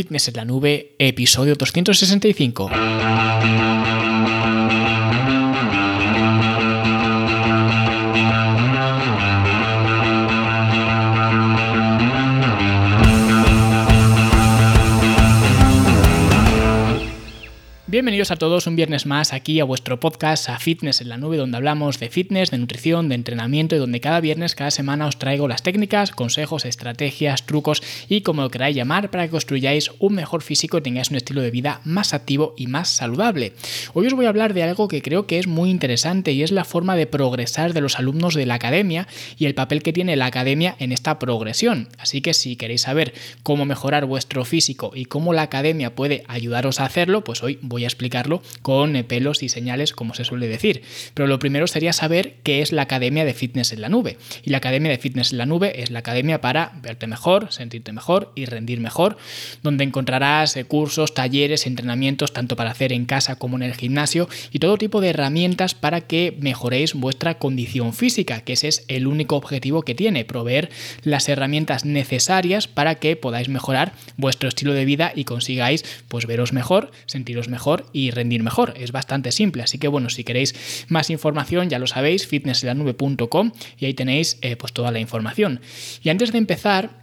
Fitness en la Nube, episodio 265. Bienvenidos a todos un viernes más aquí a vuestro podcast a Fitness en la Nube, donde hablamos de fitness, de nutrición, de entrenamiento y donde cada viernes, cada semana os traigo las técnicas, consejos, estrategias, trucos y como lo queráis llamar para que construyáis un mejor físico y tengáis un estilo de vida más activo y más saludable. Hoy os voy a hablar de algo que creo que es muy interesante y es la forma de progresar de los alumnos de la academia y el papel que tiene la academia en esta progresión. Así que si queréis saber cómo mejorar vuestro físico y cómo la academia puede ayudaros a hacerlo, pues hoy voy a explicarlo con eh, pelos y señales, como se suele decir. Pero lo primero sería saber qué es la Academia de Fitness en la Nube. Y la Academia de Fitness en la Nube es la academia para verte mejor, sentirte mejor y rendir mejor, donde encontrarás eh, cursos, talleres, entrenamientos, tanto para hacer en casa como en el gimnasio, y todo tipo de herramientas para que mejoréis vuestra condición física, que ese es el único objetivo que tiene, proveer las herramientas necesarias para que podáis mejorar vuestro estilo de vida y consigáis pues veros mejor, sentiros mejor y rendir mejor. Es bastante simple, así que bueno, si queréis más información ya lo sabéis, fitnesslanube.com y ahí tenéis eh, pues toda la información. Y antes de empezar,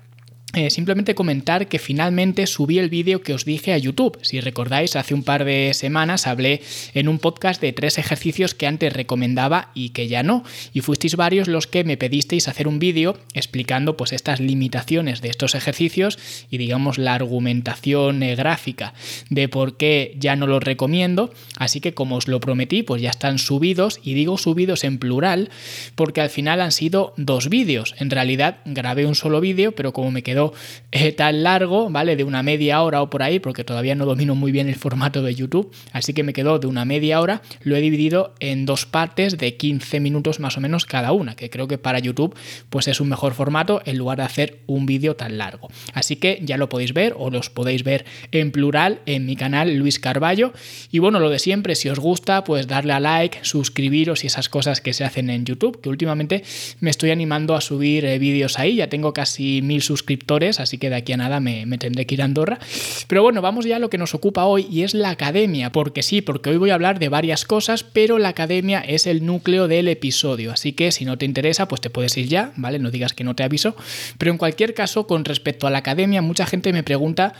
eh, simplemente comentar que finalmente subí el vídeo que os dije a YouTube. Si recordáis, hace un par de semanas hablé en un podcast de tres ejercicios que antes recomendaba y que ya no. Y fuisteis varios los que me pedisteis hacer un vídeo explicando pues estas limitaciones de estos ejercicios y digamos la argumentación eh, gráfica de por qué ya no los recomiendo. Así que como os lo prometí, pues ya están subidos y digo subidos en plural porque al final han sido dos vídeos. En realidad grabé un solo vídeo, pero como me quedó eh, tan largo, ¿vale? De una media hora o por ahí, porque todavía no domino muy bien el formato de YouTube, así que me quedó de una media hora, lo he dividido en dos partes de 15 minutos más o menos cada una, que creo que para YouTube pues es un mejor formato en lugar de hacer un vídeo tan largo. Así que ya lo podéis ver o los podéis ver en plural en mi canal Luis Carballo. Y bueno, lo de siempre, si os gusta, pues darle a like, suscribiros y esas cosas que se hacen en YouTube, que últimamente me estoy animando a subir eh, vídeos ahí, ya tengo casi mil suscriptores así que de aquí a nada me, tendré que ir a Andorra. Pero bueno, vamos ya a lo que nos ocupa hoy y es la academia, porque sí, porque hoy voy a hablar de varias cosas, pero la academia es el núcleo del episodio, así que si no te interesa, pues te puedes ir ya, ¿vale? No digas que no te aviso. Pero en cualquier caso, con respecto a la academia, mucha gente me pregunta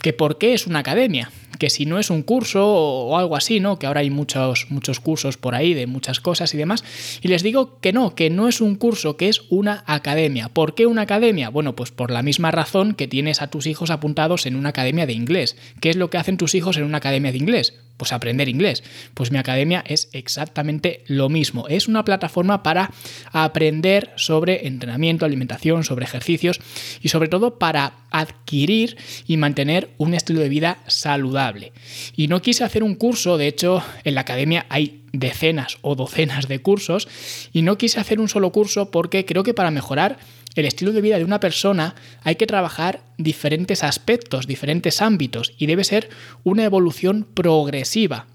que por qué es una academia, que si no es un curso o algo así, ¿no? Que ahora hay muchos, muchos cursos por ahí de muchas cosas y demás. Y les digo que no, que no es un curso, que es una academia. ¿Por qué una academia? Bueno, pues por la misma razón que tienes a tus hijos apuntados en una academia de inglés. ¿Qué es lo que hacen tus hijos en una academia de inglés? Pues aprender inglés. Pues mi academia es exactamente lo mismo. Es una plataforma para aprender sobre entrenamiento, alimentación, sobre ejercicios y sobre todo para adquirir y mantener un estilo de vida saludable. Y no quise hacer un curso, de hecho en la academia hay decenas o docenas de cursos y no quise hacer un solo curso porque creo que para mejorar el estilo de vida de una persona hay que trabajar diferentes aspectos, diferentes ámbitos y debe ser una evolución progresiva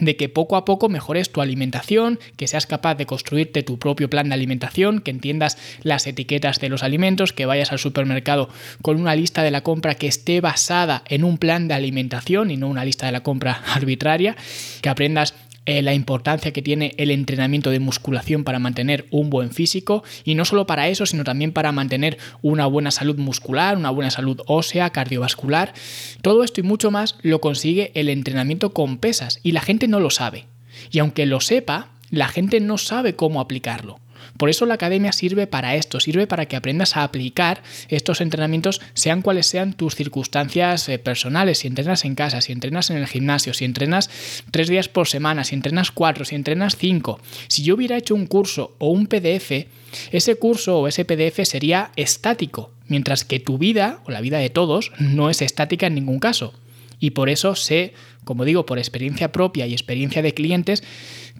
de que poco a poco mejores tu alimentación, que seas capaz de construirte tu propio plan de alimentación, que entiendas las etiquetas de los alimentos, que vayas al supermercado con una lista de la compra que esté basada en un plan de alimentación y no una lista de la compra arbitraria, que aprendas eh, la importancia que tiene el entrenamiento de musculación para mantener un buen físico y no solo para eso, sino también para mantener una buena salud muscular, una buena salud ósea, cardiovascular. Todo esto y mucho más lo consigue el entrenamiento con pesas y la gente no lo sabe. Y aunque lo sepa, la gente no sabe cómo aplicarlo. Por eso la academia sirve para esto, sirve para que aprendas a aplicar estos entrenamientos, sean cuales sean tus circunstancias eh, personales, si entrenas en casa, si entrenas en el gimnasio, si entrenas tres días por semana, si entrenas cuatro, si entrenas cinco. Si yo hubiera hecho un curso o un PDF, ese curso o ese PDF sería estático, mientras que tu vida, o la vida de todos, no es estática en ningún caso. Y por eso sé, como digo, por experiencia propia y experiencia de clientes,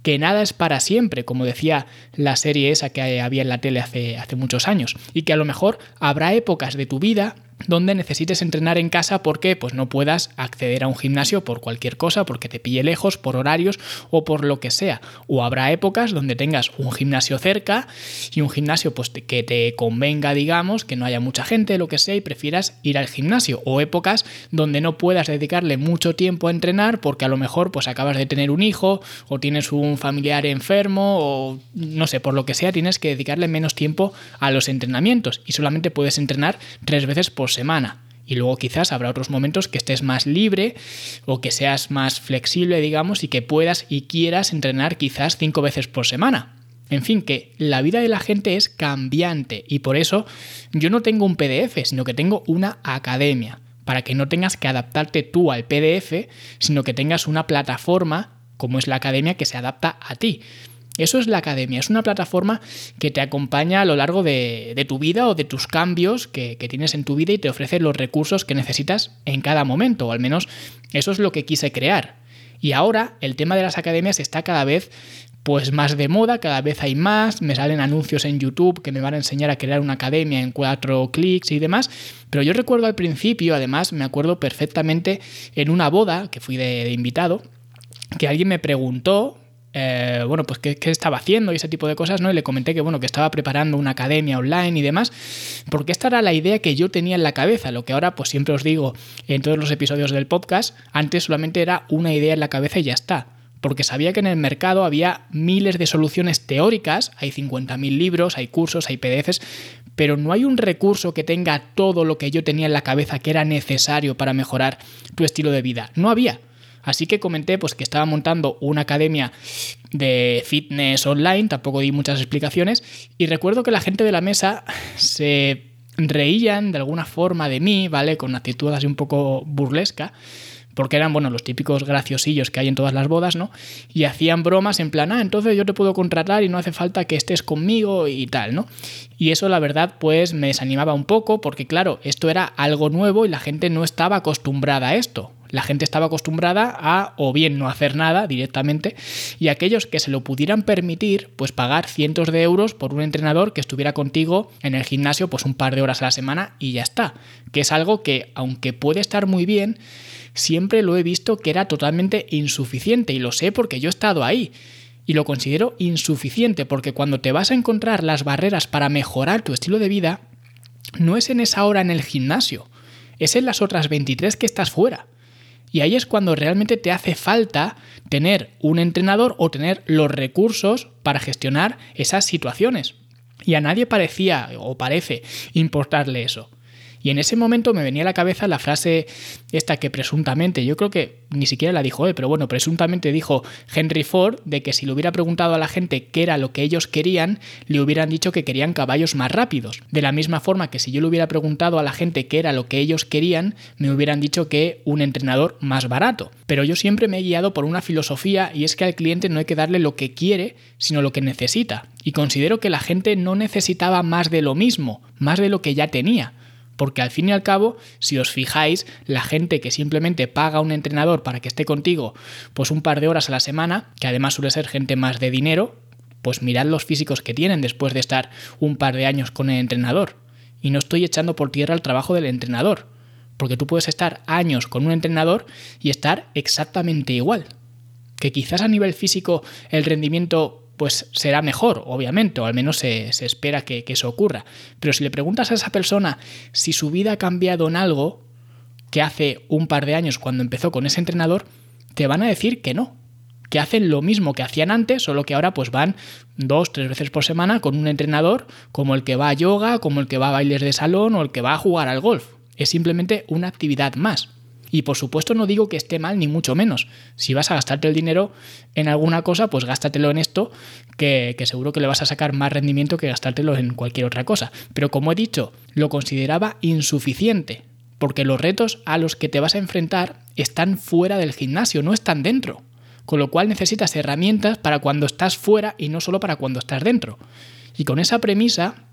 que nada es para siempre, como decía la serie esa que había en la tele hace, hace muchos años, y que a lo mejor habrá épocas de tu vida donde necesites entrenar en casa porque pues no puedas acceder a un gimnasio por cualquier cosa, porque te pille lejos, por horarios o por lo que sea. O habrá épocas donde tengas un gimnasio cerca y un gimnasio pues que te convenga, digamos, que no haya mucha gente, lo que sea, y prefieras ir al gimnasio. O épocas donde no puedas dedicarle mucho tiempo a entrenar porque a lo mejor pues acabas de tener un hijo o tienes un familiar enfermo o no sé, por lo que sea, tienes que dedicarle menos tiempo a los entrenamientos y solamente puedes entrenar tres veces por semana. Y luego quizás habrá otros momentos que estés más libre o que seas más flexible, digamos, y que puedas y quieras entrenar quizás cinco veces por semana. En fin, que la vida de la gente es cambiante y por eso yo no tengo un PDF, sino que tengo una academia, para que no tengas que adaptarte tú al PDF, sino que tengas una plataforma como es la academia que se adapta a ti. Eso es la academia, es una plataforma que te acompaña a lo largo de, tu vida o de tus cambios que, tienes en tu vida y te ofrece los recursos que necesitas en cada momento, o al menos eso es lo que quise crear. Y ahora el tema de las academias está cada vez pues más de moda, cada vez hay más, me salen anuncios en YouTube que me van a enseñar a crear una academia en cuatro clics y demás, pero yo recuerdo al principio, además me acuerdo perfectamente en una boda que fui de invitado, que alguien me preguntó, eh, bueno, pues qué, estaba haciendo y ese tipo de cosas, ¿no? Y le comenté que, bueno, que estaba preparando una academia online y demás, porque esta era la idea que yo tenía en la cabeza, lo que ahora, pues siempre os digo en todos los episodios del podcast, antes solamente era una idea en la cabeza y ya está. Porque sabía que en el mercado había miles de soluciones teóricas, hay 50.000 libros, hay cursos, hay PDFs, pero no hay un recurso que tenga todo lo que yo tenía en la cabeza que era necesario para mejorar tu estilo de vida. No había. Así que comenté pues, que estaba montando una academia de fitness online, tampoco di muchas explicaciones, y recuerdo que la gente de la mesa se reían de alguna forma de mí, ¿vale? Con actitud así un poco burlesca porque eran, bueno, los típicos graciosillos que hay en todas las bodas, ¿no? Y hacían bromas en plan, ah, entonces yo te puedo contratar y no hace falta que estés conmigo y tal, ¿no? Y eso, la verdad, pues me desanimaba un poco, porque claro, esto era algo nuevo y la gente no estaba acostumbrada a esto. La gente estaba acostumbrada a o bien no hacer nada directamente y aquellos que se lo pudieran permitir, pues pagar cientos de euros por un entrenador que estuviera contigo en el gimnasio pues un par de horas a la semana y ya está. Que es algo que, aunque puede estar muy bien, siempre lo he visto que era totalmente insuficiente y lo sé porque yo he estado ahí. Y lo considero insuficiente porque cuando te vas a encontrar las barreras para mejorar tu estilo de vida, no es en esa hora en el gimnasio, es en las otras 23 que estás fuera. Y ahí es cuando realmente te hace falta tener un entrenador o tener los recursos para gestionar esas situaciones. Y a nadie parecía o parece importarle eso. Y en ese momento me venía a la cabeza la frase esta que presuntamente, yo creo que ni siquiera la dijo él, pero bueno, presuntamente dijo Henry Ford de que si le hubiera preguntado a la gente qué era lo que ellos querían, le hubieran dicho que querían caballos más rápidos. De la misma forma que si yo le hubiera preguntado a la gente qué era lo que ellos querían, me hubieran dicho que un entrenador más barato. Pero yo siempre me he guiado por una filosofía y es que al cliente no hay que darle lo que quiere, sino lo que necesita. Y considero que la gente no necesitaba más de lo mismo, más de lo que ya tenía. Porque al fin y al cabo, si os fijáis, la gente que simplemente paga a un entrenador para que esté contigo pues un par de horas a la semana, que además suele ser gente más de dinero, pues mirad los físicos que tienen después de estar un par de años con el entrenador. Y no estoy echando por tierra el trabajo del entrenador, porque tú puedes estar años con un entrenador y estar exactamente igual. Que quizás a nivel físico el rendimiento pues será mejor, obviamente, o al menos se, espera que, que, eso ocurra. Pero si le preguntas a esa persona si su vida ha cambiado en algo que hace un par de años cuando empezó con ese entrenador, te van a decir que no, que hacen lo mismo que hacían antes, solo que ahora pues van dos, tres veces por semana con un entrenador como el que va a yoga, como el que va a bailes de salón o el que va a jugar al golf. Es simplemente una actividad más. Y por supuesto no digo que esté mal ni mucho menos. Si vas a gastarte el dinero en alguna cosa, pues gástatelo en esto, que, que, seguro que le vas a sacar más rendimiento que gastártelo en cualquier otra cosa. Pero como he dicho, lo consideraba insuficiente, porque los retos a los que te vas a enfrentar están fuera del gimnasio, no están dentro. Con lo cual necesitas herramientas para cuando estás fuera y no solo para cuando estás dentro. Y con esa premisa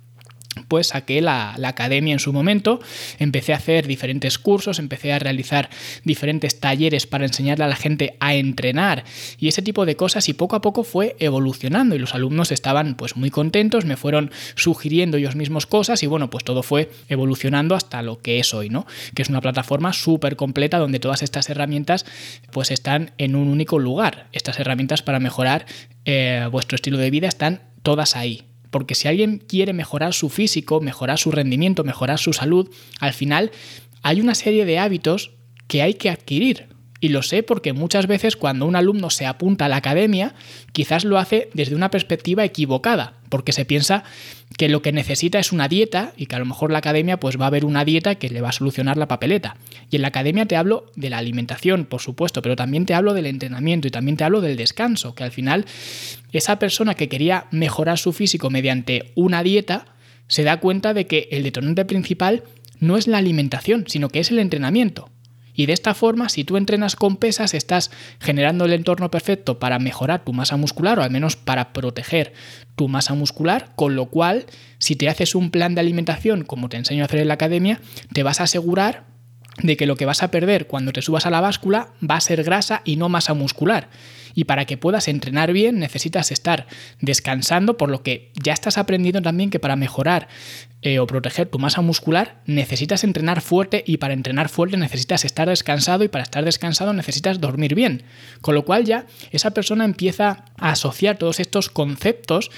pues saqué la, la, academia en su momento, empecé a hacer diferentes cursos, empecé a realizar diferentes talleres para enseñarle a la gente a entrenar y ese tipo de cosas y poco a poco fue evolucionando y los alumnos estaban pues muy contentos, me fueron sugiriendo ellos mismos cosas y bueno, pues todo fue evolucionando hasta lo que es hoy, ¿no? Que es una plataforma súper completa donde todas estas herramientas pues están en un único lugar. Estas herramientas para mejorar eh, vuestro estilo de vida están todas ahí. Porque si alguien quiere mejorar su físico, mejorar su rendimiento, mejorar su salud, al final hay una serie de hábitos que hay que adquirir. Y lo sé porque muchas veces cuando un alumno se apunta a la academia, quizás lo hace desde una perspectiva equivocada, porque se piensa que lo que necesita es una dieta y que a lo mejor la academia pues va a haber una dieta que le va a solucionar la papeleta. Y en la academia te hablo de la alimentación, por supuesto, pero también te hablo del entrenamiento y también te hablo del descanso, que al final esa persona que quería mejorar su físico mediante una dieta se da cuenta de que el detonante principal no es la alimentación, sino que es el entrenamiento. Y de esta forma, si tú entrenas con pesas, estás generando el entorno perfecto para mejorar tu masa muscular o al menos para proteger tu masa muscular, con lo cual, si te haces un plan de alimentación como te enseño a hacer en la academia, te vas a asegurar de que lo que vas a perder cuando te subas a la báscula va a ser grasa y no masa muscular. Y para que puedas entrenar bien necesitas estar descansando, por lo que ya estás aprendiendo también que para mejorar eh, o proteger tu masa muscular necesitas entrenar fuerte y para entrenar fuerte necesitas estar descansado y para estar descansado necesitas dormir bien. Con lo cual ya esa persona empieza a asociar todos estos conceptos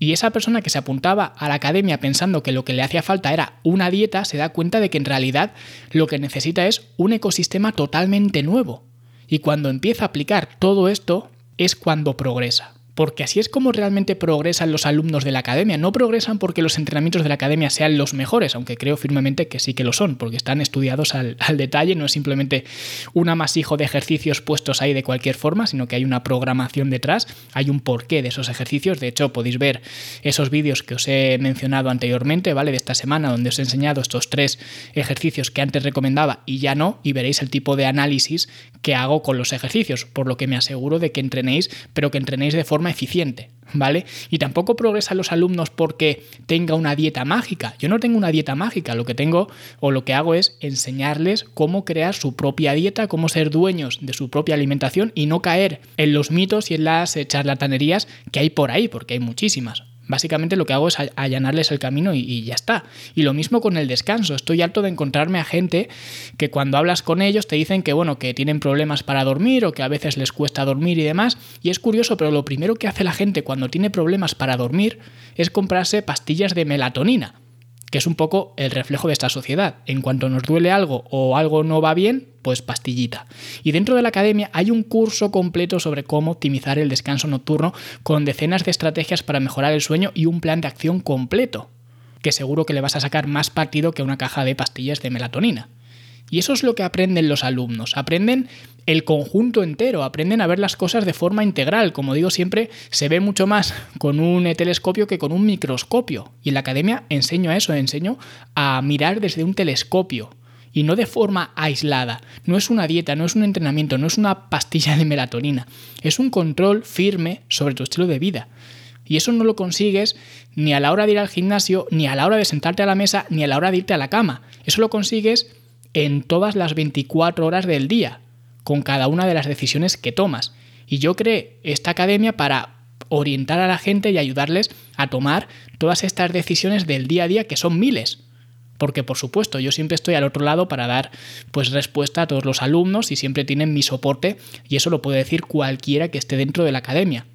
y esa persona que se apuntaba a la academia pensando que lo que le hacía falta era una dieta, se da cuenta de que en realidad lo que necesita es un ecosistema totalmente nuevo. Y cuando empieza a aplicar todo esto es cuando progresa porque así es como realmente progresan los alumnos de la academia. No progresan porque los entrenamientos de la academia sean los mejores, aunque creo firmemente que sí que lo son, porque están estudiados al, detalle, no es simplemente un amasijo de ejercicios puestos ahí de cualquier forma, sino que hay una programación detrás, hay un porqué de esos ejercicios. De hecho, podéis ver esos vídeos que os he mencionado anteriormente, ¿vale? De esta semana, donde os he enseñado estos tres ejercicios que antes recomendaba y ya no, y veréis el tipo de análisis que hago con los ejercicios, por lo que me aseguro de que entrenéis, pero que entrenéis de eficiente, ¿vale? Y tampoco progresan los alumnos porque tenga una dieta mágica. Yo no tengo una dieta mágica, lo que tengo o lo que hago es enseñarles cómo crear su propia dieta, cómo ser dueños de su propia alimentación y no caer en los mitos y en las charlatanerías que hay por ahí, porque hay muchísimas. Básicamente lo que hago es allanarles el camino y, ya está. Y lo mismo con el descanso. Estoy harto de encontrarme a gente que cuando hablas con ellos te dicen que bueno, que tienen problemas para dormir o que a veces les cuesta dormir y demás. Y es curioso, pero lo primero que hace la gente cuando tiene problemas para dormir es comprarse pastillas de melatonina que es un poco el reflejo de esta sociedad. En cuanto nos duele algo o algo no va bien, pues pastillita. Y dentro de la academia hay un curso completo sobre cómo optimizar el descanso nocturno con decenas de estrategias para mejorar el sueño y un plan de acción completo, que seguro que le vas a sacar más partido que una caja de pastillas de melatonina. Y eso es lo que aprenden los alumnos. Aprenden el conjunto entero, aprenden a ver las cosas de forma integral. Como digo siempre, se ve mucho más con un telescopio que con un microscopio. Y en la academia enseño a eso, enseño a mirar desde un telescopio y no de forma aislada. No es una dieta, no es un entrenamiento, no es una pastilla de melatonina. Es un control firme sobre tu estilo de vida. Y eso no lo consigues ni a la hora de ir al gimnasio, ni a la hora de sentarte a la mesa, ni a la hora de irte a la cama. Eso lo consigues en todas las 24 horas del día, con cada una de las decisiones que tomas. Y yo creé esta academia para orientar a la gente y ayudarles a tomar todas estas decisiones del día a día, que son miles. Porque por supuesto, yo siempre estoy al otro lado para dar pues respuesta a todos los alumnos y siempre tienen mi soporte y eso lo puede decir cualquiera que esté dentro de la academia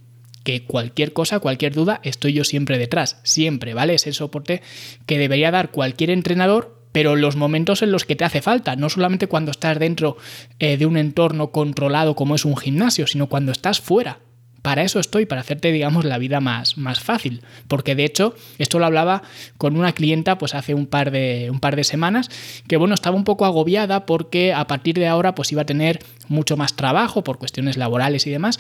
que cualquier cosa, cualquier duda, estoy yo siempre detrás, siempre, ¿vale? Es el soporte que debería dar cualquier entrenador pero los momentos en los que te hace falta, no solamente cuando estás dentro eh, de un entorno controlado como es un gimnasio, sino cuando estás fuera. Para eso estoy, para hacerte, digamos, la vida más, más fácil. Porque de hecho, esto lo hablaba con una clienta pues hace un par, de, un par de semanas, que bueno, estaba un poco agobiada porque a partir de ahora pues iba a tener mucho más trabajo por cuestiones laborales y demás,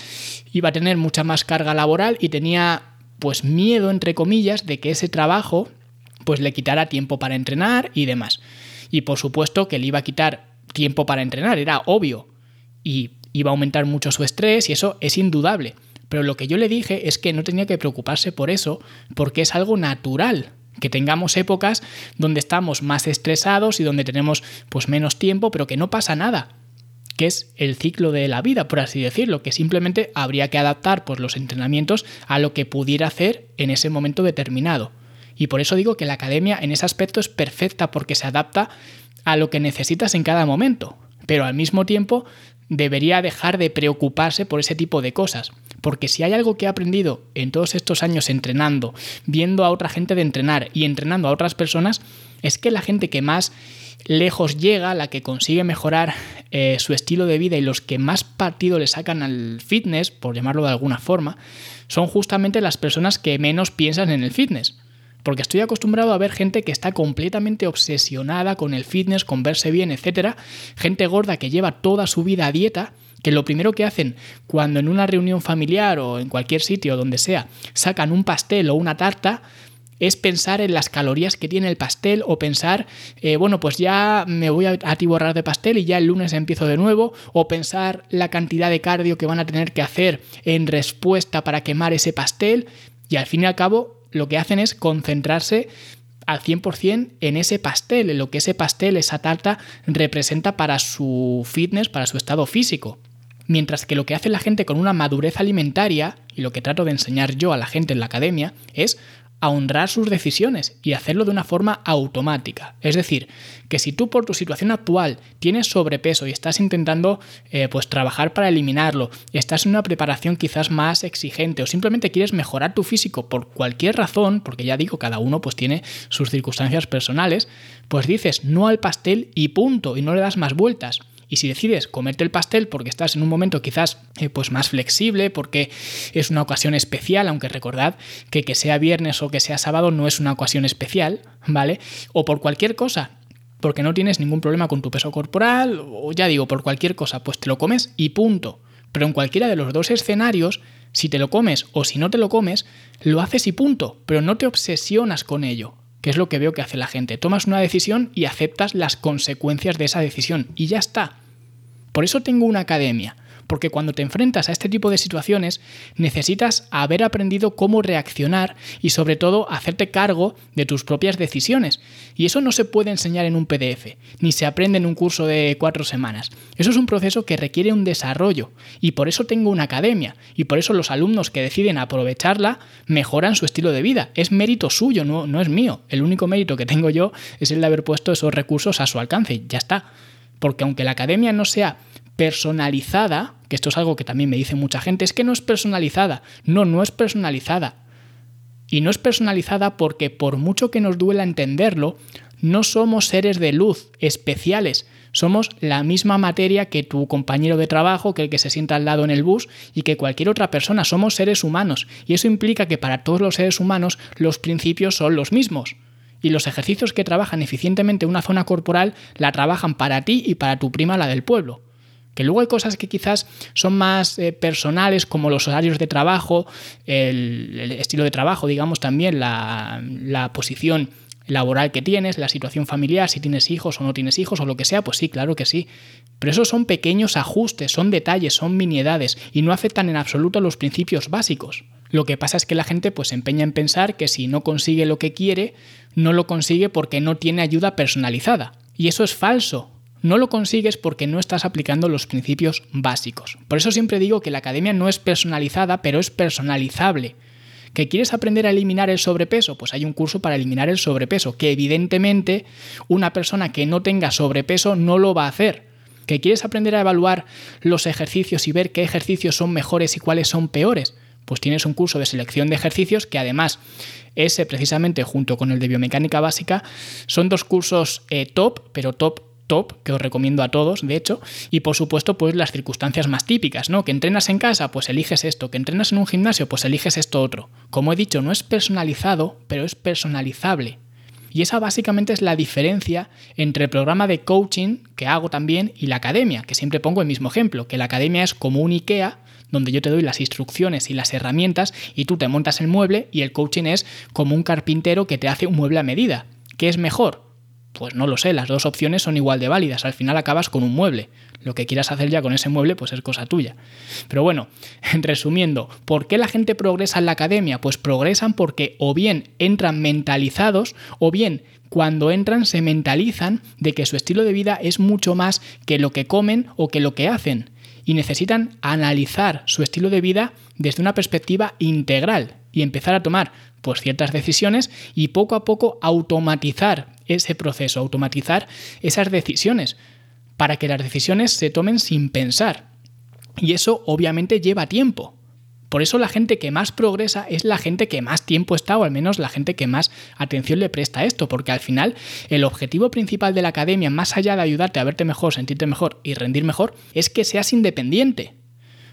iba a tener mucha más carga laboral y tenía pues miedo, entre comillas, de que ese trabajo pues le quitará tiempo para entrenar y demás. Y por supuesto que le iba a quitar tiempo para entrenar, era obvio. Y iba a aumentar mucho su estrés y eso es indudable. Pero lo que yo le dije es que no tenía que preocuparse por eso porque es algo natural que tengamos épocas donde estamos más estresados y donde tenemos pues menos tiempo, pero que no pasa nada que es el ciclo de la vida, por así decirlo, que simplemente habría que adaptar pues, los entrenamientos a lo que pudiera hacer en ese momento determinado. Y por eso digo que la academia en ese aspecto es perfecta porque se adapta a lo que necesitas en cada momento, pero al mismo tiempo debería dejar de preocuparse por ese tipo de cosas. Porque si hay algo que he aprendido en todos estos años entrenando, viendo a otra gente de entrenar y entrenando a otras personas, es que la gente que más lejos llega, la que consigue mejorar eh, su estilo de vida y los que más partido le sacan al fitness, por llamarlo de alguna forma, son justamente las personas que menos piensan en el fitness. Porque estoy acostumbrado a ver gente que está completamente obsesionada con el fitness, con verse bien, etc. Gente gorda que lleva toda su vida a dieta, que lo primero que hacen cuando en una reunión familiar o en cualquier sitio donde sea sacan un pastel o una tarta, es pensar en las calorías que tiene el pastel o pensar, eh, bueno, pues ya me voy a atiborrar de pastel y ya el lunes empiezo de nuevo, o pensar la cantidad de cardio que van a tener que hacer en respuesta para quemar ese pastel, y al fin y al cabo lo que hacen es concentrarse al 100% en ese pastel, en lo que ese pastel, esa tarta representa para su fitness, para su estado físico. Mientras que lo que hace la gente con una madurez alimentaria, y lo que trato de enseñar yo a la gente en la academia, es a honrar sus decisiones y hacerlo de una forma automática. Es decir, que si tú por tu situación actual tienes sobrepeso y estás intentando eh, pues trabajar para eliminarlo, estás en una preparación quizás más exigente o simplemente quieres mejorar tu físico por cualquier razón, porque ya digo, cada uno pues tiene sus circunstancias personales, pues dices no al pastel y punto, y no le das más vueltas. Y si decides comerte el pastel porque estás en un momento quizás eh, pues más flexible, porque es una ocasión especial, aunque recordad que que sea viernes o que sea sábado no es una ocasión especial, ¿vale? O por cualquier cosa, porque no tienes ningún problema con tu peso corporal, o ya digo, por cualquier cosa, pues te lo comes y punto. Pero en cualquiera de los dos escenarios, si te lo comes o si no te lo comes, lo haces y punto, pero no te obsesionas con ello que es lo que veo que hace la gente. Tomas una decisión y aceptas las consecuencias de esa decisión y ya está. Por eso tengo una academia, porque cuando te enfrentas a este tipo de situaciones necesitas haber aprendido cómo reaccionar y sobre todo hacerte cargo de tus propias decisiones. Y eso no se puede enseñar en un PDF, ni se aprende en un curso de cuatro semanas. Eso es un proceso que requiere un desarrollo y por eso tengo una academia y por eso los alumnos que deciden aprovecharla mejoran su estilo de vida. Es mérito suyo, no, no es mío. El único mérito que tengo yo es el de haber puesto esos recursos a su alcance. Ya está. Porque aunque la academia no sea personalizada, que esto es algo que también me dice mucha gente, es que no es personalizada. No, no es personalizada. Y no es personalizada porque por mucho que nos duela entenderlo, no somos seres de luz especiales. Somos la misma materia que tu compañero de trabajo, que el que se sienta al lado en el bus y que cualquier otra persona. Somos seres humanos. Y eso implica que para todos los seres humanos los principios son los mismos. Y los ejercicios que trabajan eficientemente una zona corporal la trabajan para ti y para tu prima, la del pueblo. Que luego hay cosas que quizás son más eh, personales, como los horarios de trabajo, el, estilo de trabajo, digamos también, la, la posición laboral que tienes, la situación familiar, si tienes hijos o no tienes hijos o lo que sea, pues sí, claro que sí. Pero esos son pequeños ajustes, son detalles, son miniedades y no afectan en absoluto a los principios básicos. Lo que pasa es que la gente pues se empeña en pensar que si no consigue lo que quiere, no lo consigue porque no tiene ayuda personalizada. Y eso es falso no lo consigues porque no estás aplicando los principios básicos. Por eso siempre digo que la academia no es personalizada, pero es personalizable. ¿Que quieres aprender a eliminar el sobrepeso? Pues hay un curso para eliminar el sobrepeso, que evidentemente una persona que no tenga sobrepeso no lo va a hacer. ¿Que quieres aprender a evaluar los ejercicios y ver qué ejercicios son mejores y cuáles son peores? Pues tienes un curso de selección de ejercicios que además ese precisamente junto con el de biomecánica básica son dos cursos eh, top, pero top top, que os recomiendo a todos, de hecho, y por supuesto, pues las circunstancias más típicas, ¿no? Que entrenas en casa, pues eliges esto, que entrenas en un gimnasio, pues eliges esto otro. Como he dicho, no es personalizado, pero es personalizable. Y esa básicamente es la diferencia entre el programa de coaching que hago también y la academia, que siempre pongo el mismo ejemplo, que la academia es como un IKEA, donde yo te doy las instrucciones y las herramientas y tú te montas el mueble y el coaching es como un carpintero que te hace un mueble a medida. ¿Qué es mejor? Pues no lo sé, las dos opciones son igual de válidas. Al final acabas con un mueble. Lo que quieras hacer ya con ese mueble, pues es cosa tuya. Pero bueno, resumiendo, ¿por qué la gente progresa en la academia? Pues progresan porque o bien entran mentalizados o bien cuando entran se mentalizan de que su estilo de vida es mucho más que lo que comen o que lo que hacen. Y necesitan analizar su estilo de vida desde una perspectiva integral y empezar a tomar pues ciertas decisiones y poco a poco automatizar ese proceso, automatizar esas decisiones para que las decisiones se tomen sin pensar. Y eso obviamente lleva tiempo. Por eso la gente que más progresa es la gente que más tiempo está, o al menos la gente que más atención le presta a esto, porque al final el objetivo principal de la academia, más allá de ayudarte a verte mejor, sentirte mejor y rendir mejor, es que seas independiente.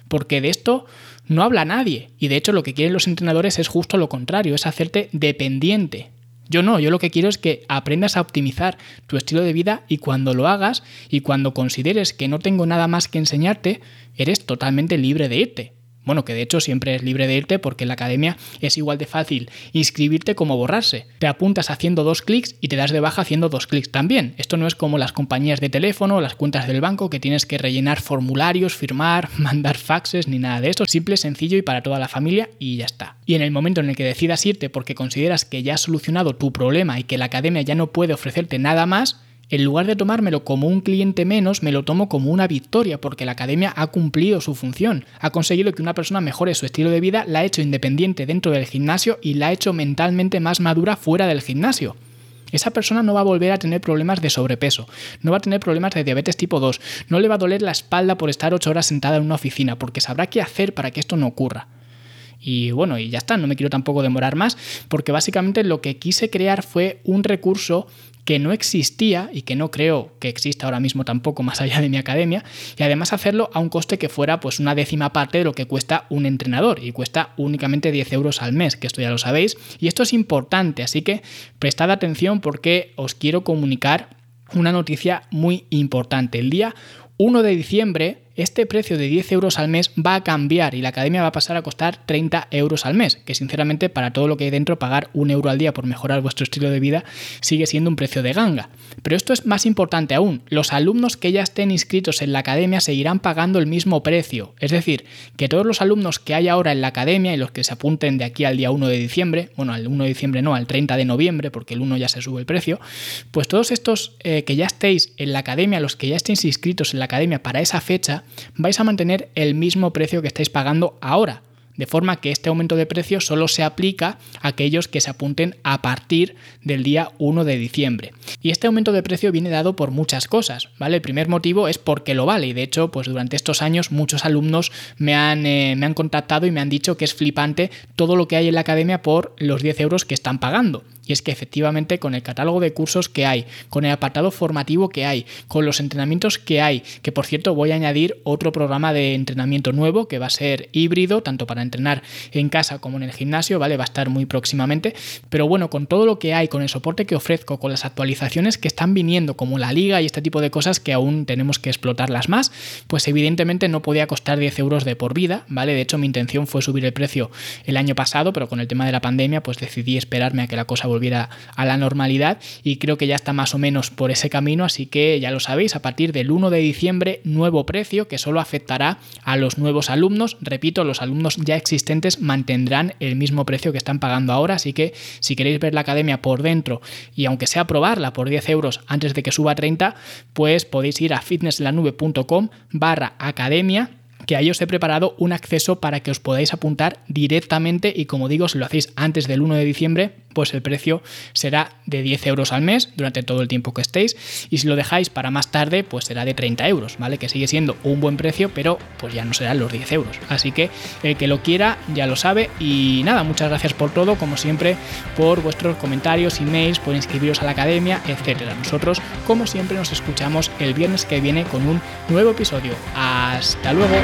Porque de esto no habla nadie. Y de hecho lo que quieren los entrenadores es justo lo contrario, es hacerte dependiente. Yo no, yo lo que quiero es que aprendas a optimizar tu estilo de vida y cuando lo hagas y cuando consideres que no tengo nada más que enseñarte, eres totalmente libre de irte. Bueno, que de hecho siempre es libre de irte porque en la academia es igual de fácil inscribirte como borrarse. Te apuntas haciendo dos clics y te das de baja haciendo dos clics también. Esto no es como las compañías de teléfono las cuentas del banco que tienes que rellenar formularios, firmar, mandar faxes ni nada de esto. Simple, sencillo y para toda la familia y ya está. Y en el momento en el que decidas irte porque consideras que ya has solucionado tu problema y que la academia ya no puede ofrecerte nada más, en lugar de tomármelo como un cliente menos, me lo tomo como una victoria, porque la academia ha cumplido su función, ha conseguido que una persona mejore su estilo de vida, la ha hecho independiente dentro del gimnasio y la ha hecho mentalmente más madura fuera del gimnasio. Esa persona no va a volver a tener problemas de sobrepeso, no va a tener problemas de diabetes tipo 2, no le va a doler la espalda por estar 8 horas sentada en una oficina, porque sabrá qué hacer para que esto no ocurra. Y bueno, y ya está, no me quiero tampoco demorar más, porque básicamente lo que quise crear fue un recurso que no existía y que no creo que exista ahora mismo tampoco más allá de mi academia, y además hacerlo a un coste que fuera pues una décima parte de lo que cuesta un entrenador, y cuesta únicamente 10 euros al mes, que esto ya lo sabéis, y esto es importante, así que prestad atención porque os quiero comunicar una noticia muy importante. El día 1 de diciembre este precio de 10 euros al mes va a cambiar y la academia va a pasar a costar 30 euros al mes, que sinceramente para todo lo que hay dentro pagar un euro al día por mejorar vuestro estilo de vida sigue siendo un precio de ganga. Pero esto es más importante aún, los alumnos que ya estén inscritos en la academia seguirán pagando el mismo precio, es decir, que todos los alumnos que hay ahora en la academia y los que se apunten de aquí al día 1 de diciembre, bueno, al 1 de diciembre no, al 30 de noviembre, porque el 1 ya se sube el precio, pues todos estos eh, que ya estéis en la academia, los que ya estéis inscritos en la academia para esa fecha, vais a mantener el mismo precio que estáis pagando ahora. De forma que este aumento de precio solo se aplica a aquellos que se apunten a partir del día 1 de diciembre. Y este aumento de precio viene dado por muchas cosas, ¿vale? El primer motivo es porque lo vale y de hecho, pues durante estos años muchos alumnos me han, eh, me han contactado y me han dicho que es flipante todo lo que hay en la academia por los 10 euros que están pagando. Es que efectivamente con el catálogo de cursos que hay, con el apartado formativo que hay, con los entrenamientos que hay, que por cierto voy a añadir otro programa de entrenamiento nuevo que va a ser híbrido, tanto para entrenar en casa como en el gimnasio, ¿vale? Va a estar muy próximamente. Pero bueno, con todo lo que hay, con el soporte que ofrezco, con las actualizaciones que están viniendo, como la liga y este tipo de cosas que aún tenemos que explotarlas más, pues evidentemente no podía costar 10 euros de por vida, ¿vale? De hecho, mi intención fue subir el precio el año pasado, pero con el tema de la pandemia, pues decidí esperarme a que la cosa a la normalidad y creo que ya está más o menos por ese camino, así que ya lo sabéis, a partir del 1 de diciembre nuevo precio que solo afectará a los nuevos alumnos, repito, los alumnos ya existentes mantendrán el mismo precio que están pagando ahora, así que si queréis ver la academia por dentro y aunque sea probarla por 10 euros antes de que suba a 30, pues podéis ir a fitnesslanube.com barra academia que ahí os he preparado un acceso para que os podáis apuntar directamente y como digo, si lo hacéis antes del 1 de diciembre, pues el precio será de 10 euros al mes durante todo el tiempo que estéis y si lo dejáis para más tarde pues será de 30 euros, ¿vale? Que sigue siendo un buen precio pero pues ya no serán los 10 euros. Así que el que lo quiera ya lo sabe y nada, muchas gracias por todo, como siempre, por vuestros comentarios, emails, por inscribiros a la academia, etcétera. Nosotros como siempre nos escuchamos el viernes que viene con un nuevo episodio. Hasta luego.